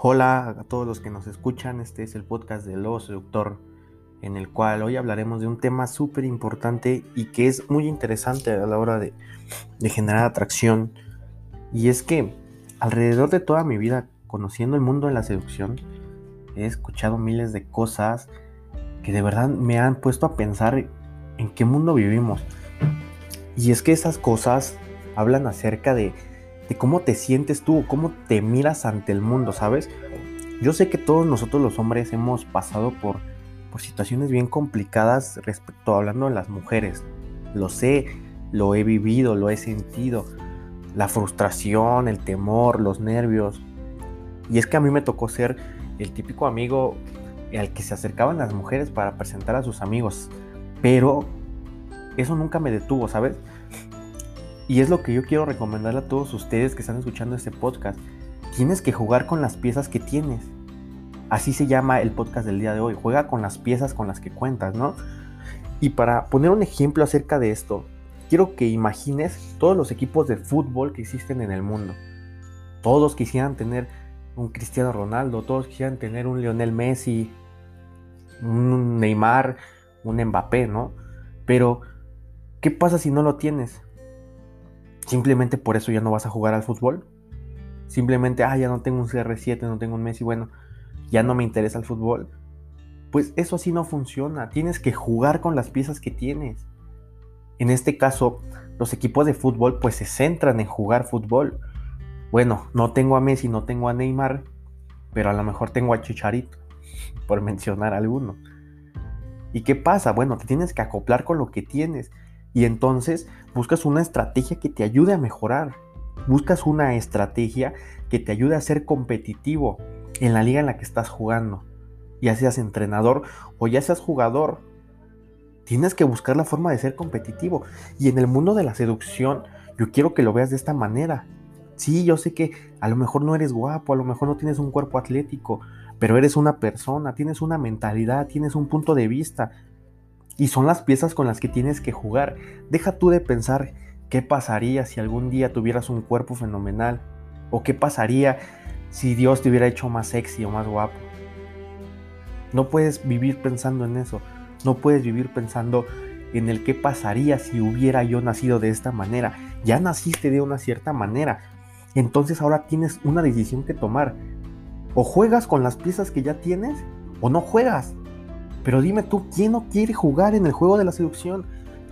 Hola a todos los que nos escuchan, este es el podcast de Lobo Seductor, en el cual hoy hablaremos de un tema súper importante y que es muy interesante a la hora de, de, generar atracción. Y es que alrededor de toda mi vida, conociendo el mundo de la seducción, he escuchado miles de cosas que de verdad me han puesto a pensar en qué mundo vivimos. Y es que esas cosas hablan acerca de de cómo te sientes tú, cómo te miras ante el mundo, ¿sabes? Yo sé que todos nosotros los hombres hemos pasado por, por situaciones bien complicadas respecto hablando de las mujeres. Lo sé, lo he vivido, lo he sentido. La frustración, el temor, los nervios. Y es que a mí me tocó ser el típico amigo al que se acercaban las mujeres para presentar a sus amigos. Pero eso nunca me detuvo, ¿sabes? Y es lo que yo quiero recomendarle a todos ustedes que están escuchando este podcast. Tienes que jugar con las piezas que tienes. Así se llama el podcast del día de hoy. Juega con las piezas con las que cuentas, ¿no? Y para poner un ejemplo acerca de esto, quiero que imagines todos los equipos de fútbol que existen en el mundo. Todos quisieran tener un Cristiano Ronaldo, todos quisieran tener un Lionel Messi, un Neymar, un Mbappé, ¿no? Pero, ¿qué pasa si no lo tienes? Simplemente por eso ya no vas a jugar al fútbol. Simplemente, ah, ya no tengo un CR7, no tengo un Messi, bueno, ya no me interesa el fútbol. Pues eso así no funciona. Tienes que jugar con las piezas que tienes. En este caso, los equipos de fútbol pues se centran en jugar fútbol. Bueno, no tengo a Messi, no tengo a Neymar, pero a lo mejor tengo a Chicharito, por mencionar alguno. ¿Y qué pasa? Bueno, te tienes que acoplar con lo que tienes. Y entonces buscas una estrategia que te ayude a mejorar. Buscas una estrategia que te ayude a ser competitivo en la liga en la que estás jugando. Ya seas entrenador o ya seas jugador. Tienes que buscar la forma de ser competitivo. Y en el mundo de la seducción, yo quiero que lo veas de esta manera. Sí, yo sé que a lo mejor no eres guapo, a lo mejor no tienes un cuerpo atlético, pero eres una persona, tienes una mentalidad, tienes un punto de vista, y son las piezas con las que tienes que jugar. Deja tú de pensar qué pasaría si algún día tuvieras un cuerpo fenomenal. O qué pasaría si Dios te hubiera hecho más sexy o más guapo. No puedes vivir pensando en eso. No puedes vivir pensando en el qué pasaría si hubiera yo nacido de esta manera. Ya naciste de una cierta manera. Entonces ahora tienes una decisión que tomar. O juegas con las piezas que ya tienes o no juegas. Pero dime tú, ¿quién no quiere jugar en el juego de la seducción?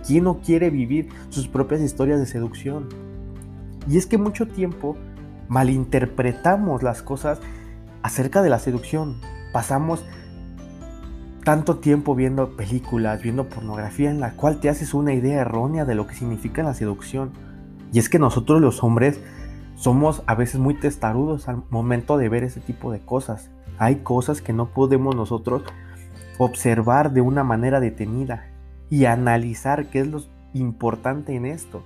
¿Quién no quiere vivir sus propias historias de seducción? Y es que mucho tiempo malinterpretamos las cosas acerca de la seducción. Pasamos tanto tiempo viendo películas, viendo pornografía en la cual te haces una idea errónea de lo que significa la seducción. Y es que nosotros los hombres somos a veces muy testarudos al momento de ver ese tipo de cosas. Hay cosas que no podemos nosotros observar de una manera detenida y analizar qué es lo importante en esto.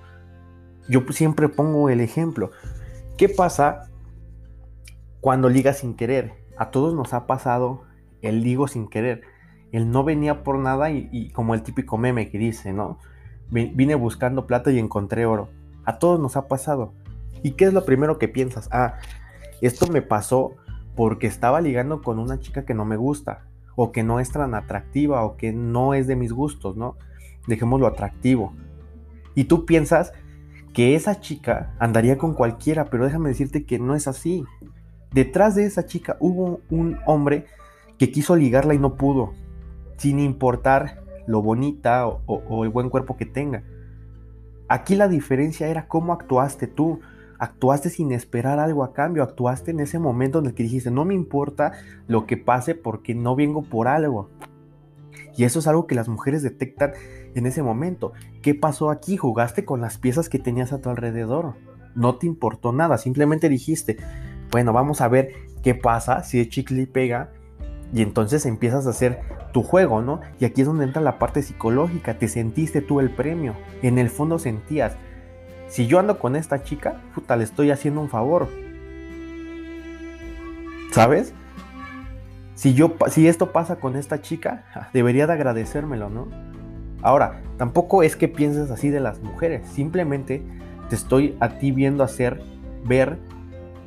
Yo siempre pongo el ejemplo. ¿Qué pasa cuando ligas sin querer? A todos nos ha pasado el ligo sin querer. Él no venía por nada y, como el típico meme que dice, ¿no? Vine buscando plata y encontré oro. A todos nos ha pasado. ¿Y qué es lo primero que piensas? Ah, esto me pasó porque estaba ligando con una chica que no me gusta o que no es tan atractiva o que no es de mis gustos, ¿no? Dejémoslo atractivo. Y tú piensas que esa chica andaría con cualquiera, pero déjame decirte que no es así. Detrás de esa chica hubo un hombre que quiso ligarla y no pudo, sin importar lo bonita o, o el buen cuerpo que tenga. Aquí la diferencia era cómo actuaste tú, actuaste sin esperar algo a cambio, actuaste en ese momento en el que dijiste, no me importa lo que pase porque no vengo por algo. Y eso es algo que las mujeres detectan en ese momento. ¿Qué pasó aquí? Jugaste con las piezas que tenías a tu alrededor. No te importó nada, simplemente dijiste, bueno, vamos a ver qué pasa si el chicle pega y entonces empiezas a hacer tu juego, ¿no? Y aquí es donde entra la parte psicológica, te sentiste tú el premio, en el fondo sentías, si yo ando con esta chica, puta, le estoy haciendo un favor. ¿Sabes? Si, yo, si esto pasa con esta chica, debería de agradecérmelo, ¿no? Ahora, tampoco es que pienses así de las mujeres, simplemente te estoy a ti viendo hacer, ver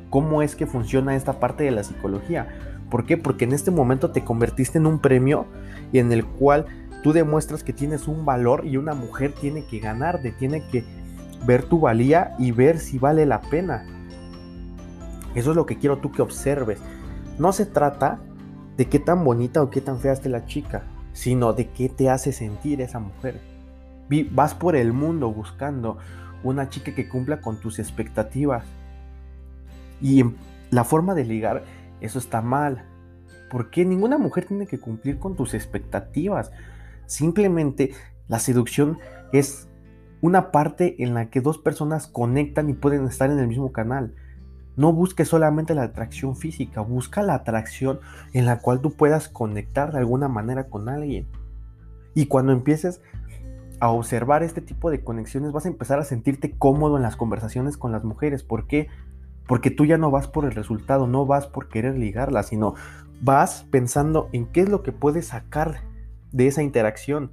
cómo es que funciona esta parte de la psicología. ¿Por qué? Porque en este momento te convertiste en un premio y en el cual tú demuestras que tienes un valor y una mujer tiene que ganarte, tiene que ver tu valía y ver si vale la pena. Eso es lo que quiero tú que observes. No se trata de qué tan bonita o qué tan fea esté la chica, sino de qué te hace sentir esa mujer. Vas por el mundo buscando una chica que cumpla con tus expectativas. Y la forma de ligar, eso está mal. Porque ninguna mujer tiene que cumplir con tus expectativas. Simplemente la seducción es una parte en la que dos personas conectan y pueden estar en el mismo canal. No busques solamente la atracción física, busca la atracción en la cual tú puedas conectar de alguna manera con alguien. Y cuando empieces a observar este tipo de conexiones vas a empezar a sentirte cómodo en las conversaciones con las mujeres. ¿Por qué? Porque tú ya no vas por el resultado, no vas por querer ligarla, sino vas pensando en qué es lo que puedes sacar de esa interacción.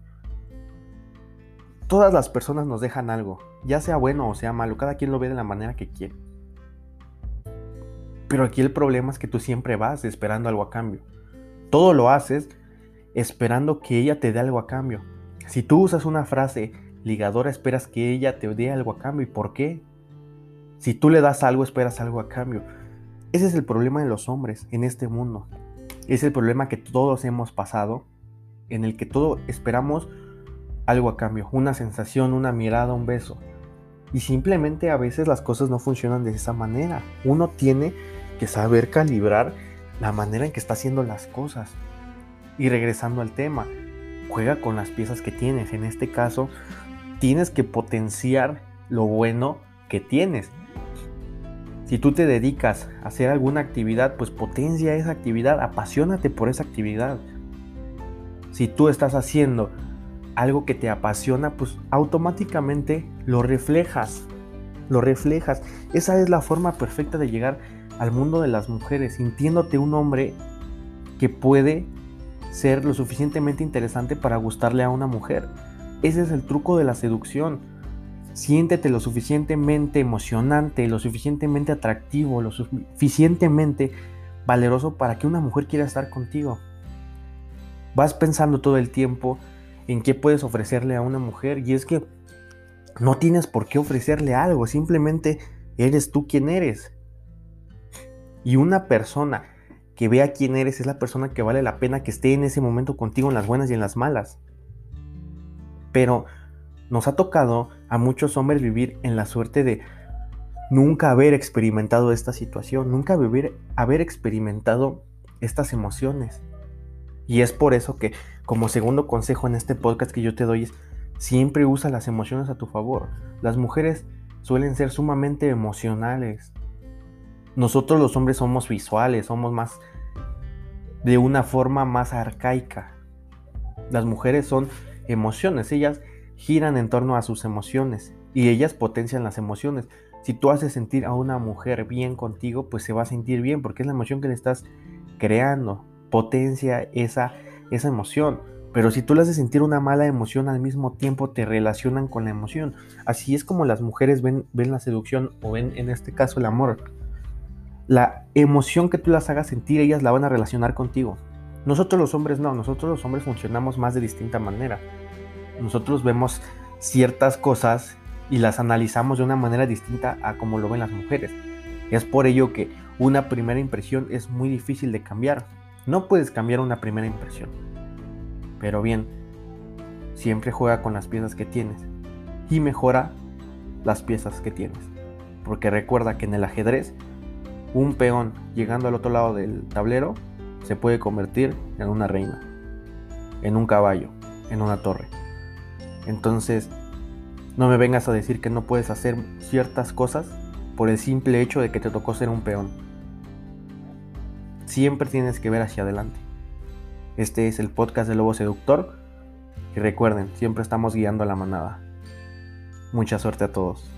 Todas las personas nos dejan algo, ya sea bueno o sea malo, cada quien lo ve de la manera que quiere. Pero aquí el problema es que tú siempre vas esperando algo a cambio. Todo lo haces esperando que ella te dé algo a cambio. Si tú usas una frase ligadora, esperas que ella te dé algo a cambio. ¿Y por qué? Si tú le das algo, esperas algo a cambio. Ese es el problema de los hombres en este mundo. Es el problema que todos hemos pasado, en el que todos esperamos algo a cambio, una sensación, una mirada, un beso. Y simplemente a veces las cosas no funcionan de esa manera. Uno tiene que saber calibrar la manera en que está haciendo las cosas. Y regresando al tema, juega con las piezas que tienes. En este caso, tienes que potenciar lo bueno que tienes. Si tú te dedicas a hacer alguna actividad, pues potencia esa actividad, apasionate por esa actividad. Si tú estás haciendo algo que te apasiona, pues automáticamente lo reflejas. Lo reflejas. Esa es la forma perfecta de llegar al mundo de las mujeres, sintiéndote un hombre que puede ser lo suficientemente interesante para gustarle a una mujer. Ese es el truco de la seducción. Siéntete lo suficientemente emocionante, lo suficientemente atractivo, lo suficientemente valeroso para que una mujer quiera estar contigo. Vas pensando todo el tiempo en qué puedes ofrecerle a una mujer y es que no tienes por qué ofrecerle algo, simplemente eres tú quien eres. Y una persona que vea quién eres es la persona que vale la pena que esté en ese momento contigo en las buenas y en las malas. Pero nos ha tocado a muchos hombres vivir en la suerte de nunca haber experimentado esta situación, nunca haber, haber experimentado estas emociones. Y es por eso que como segundo consejo en este podcast que yo te doy es siempre usa las emociones a tu favor. Las mujeres suelen ser sumamente emocionales, nosotros los hombres somos visuales, somos más de una forma más arcaica. Las mujeres son emociones, ellas giran en torno a sus emociones y ellas potencian las emociones. Si tú haces sentir a una mujer bien contigo, pues se va a sentir bien porque es la emoción que le estás creando, potencia esa, esa emoción. Pero si tú le haces sentir una mala emoción, al mismo tiempo te relacionan con la emoción. Así es como las mujeres ven, ven la seducción o ven en este caso el amor la emoción que tú las hagas sentir, ellas la van a relacionar contigo. Nosotros los hombres no, nosotros los hombres funcionamos más de distinta manera. Nosotros vemos ciertas cosas y las analizamos de una manera distinta a como lo ven las mujeres. Es por ello que una primera impresión es muy difícil de cambiar. No puedes cambiar una primera impresión. Pero bien, siempre juega con las piezas que tienes y mejora las piezas que tienes. Porque recuerda que en el ajedrez un peón llegando al otro lado del tablero se puede convertir en una reina, en un caballo, en una torre. Entonces, no me vengas a decir que no puedes hacer ciertas cosas por el simple hecho de que te tocó ser un peón. Siempre tienes que ver hacia adelante. Este es el podcast de Lobo Seductor. Y recuerden, siempre estamos guiando a la manada. Mucha suerte a todos.